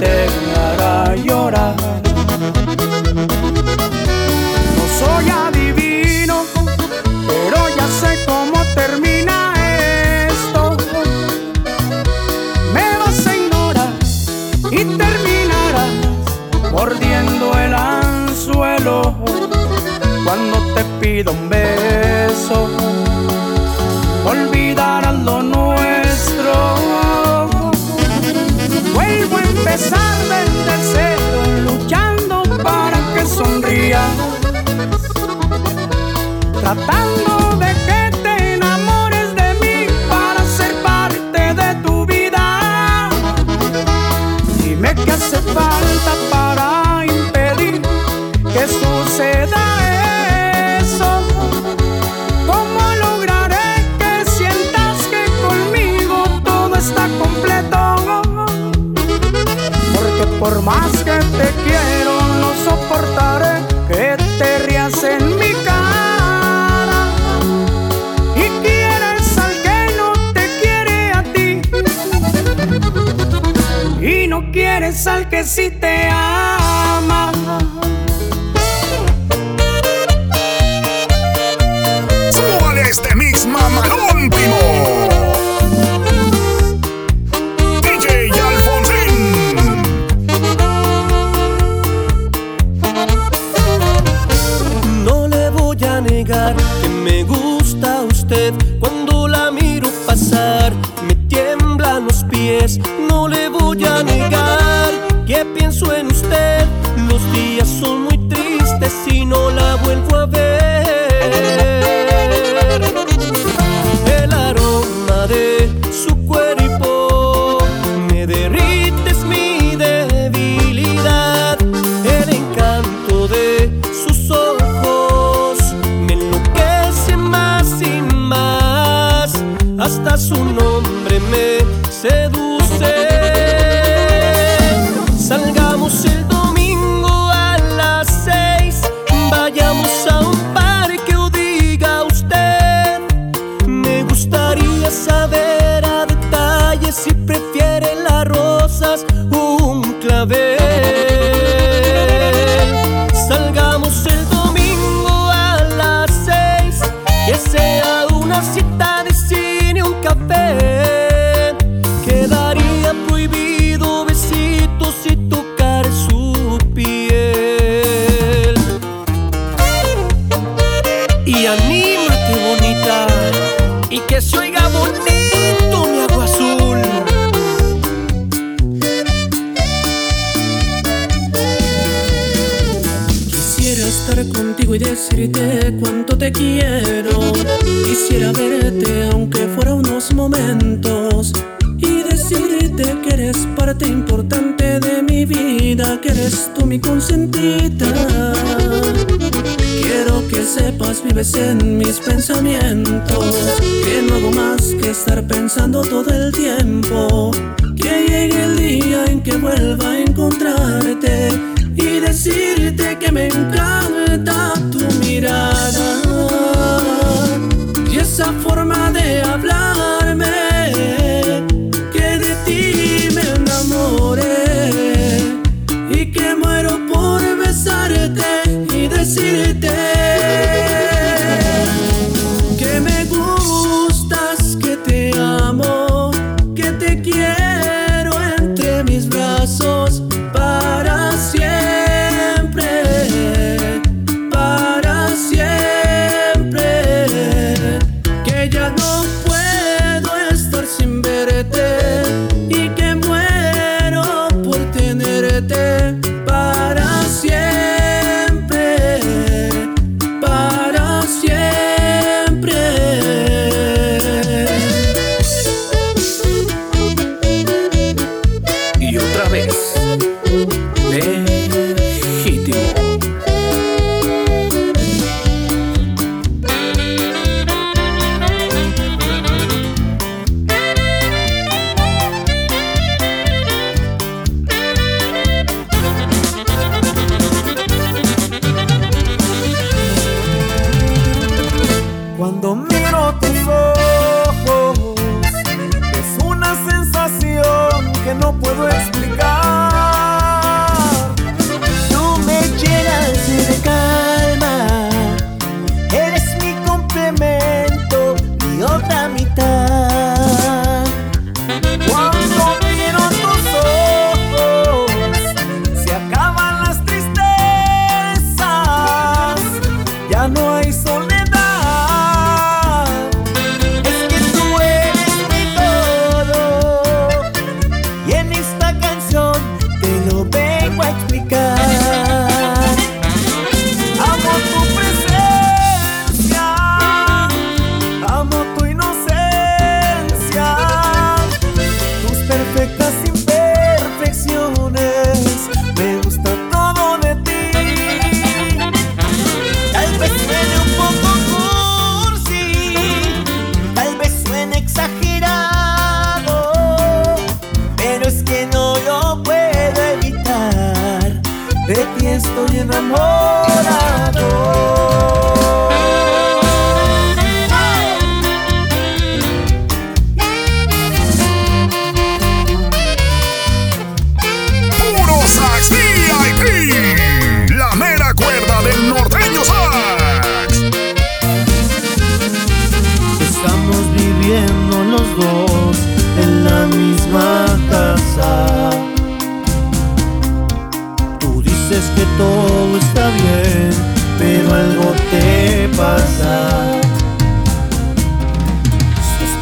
te hará llorar. No soy adivino, pero ya sé cómo termina esto. Me vas a ignorar y terminarás mordiendo el anzuelo cuando te pido un beso. tratando de que te enamores de mí para ser parte de tu vida. Dime qué hace falta para impedir que suceda eso. ¿Cómo lograré que sientas que conmigo todo está completo? Porque por más pensar que si sí te ama. Súbale este mix mamalón, primo. DJ Alfonsín. No le voy a negar que me gusta usted cuando la miro pasar. Me tiemblan los pies. love it estar contigo y decirte cuánto te quiero. Quisiera verte aunque fuera unos momentos y decirte que eres parte importante de mi vida, que eres tú mi consentita. Quiero que sepas, vives en mis pensamientos, que no hago más que estar pensando todo el tiempo. Que llegue el día en que vuelva a encontrarte que me encanta.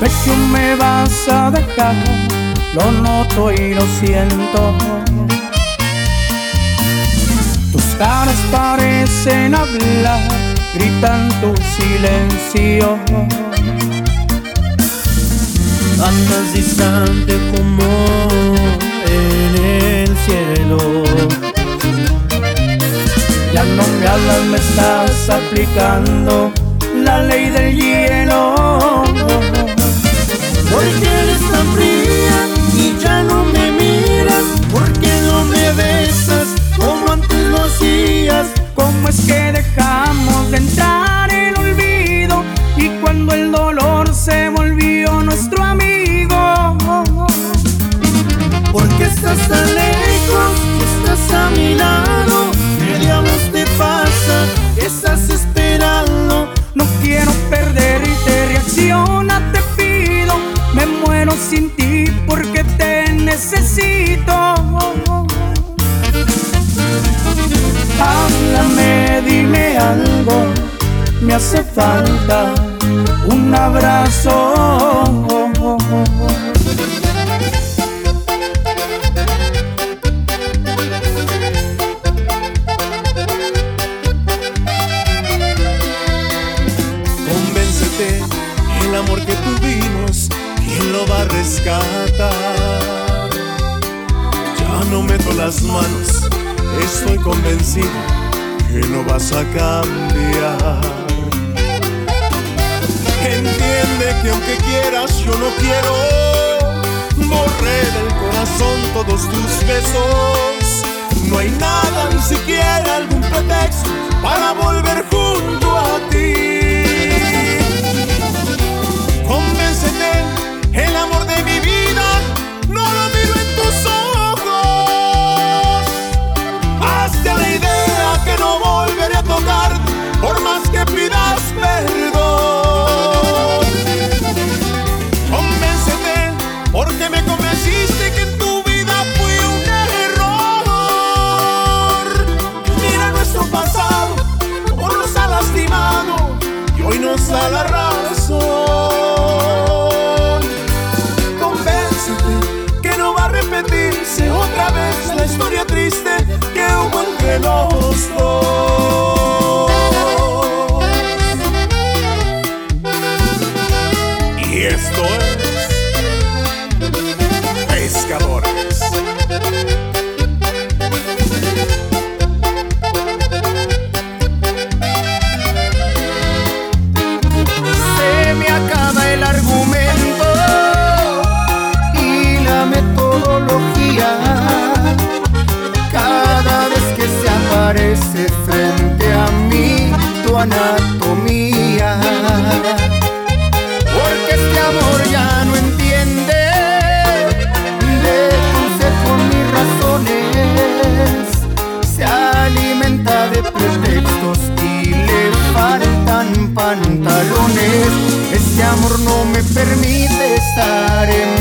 ¿De me vas a dejar? Lo noto y lo siento. Tus caras parecen hablar, gritan tu silencio. Andas distante como en el cielo. Ya no me hablas, me estás aplicando la ley del hielo. Me muero sin ti porque te necesito. Háblame, dime algo, me hace falta un abrazo. Ya no meto las manos, estoy convencido que no vas a cambiar. Entiende que aunque quieras, yo no quiero borré del corazón todos tus besos. No hay nada, ni siquiera algún pretexto para volver junto a ti. Repetirse otra vez la historia triste que hubo entre los dos. Aparece frente a mí tu anatomía. Porque este amor ya no entiende de consejo ni razones. Se alimenta de pretextos y le faltan pantalones. Este amor no me permite estar en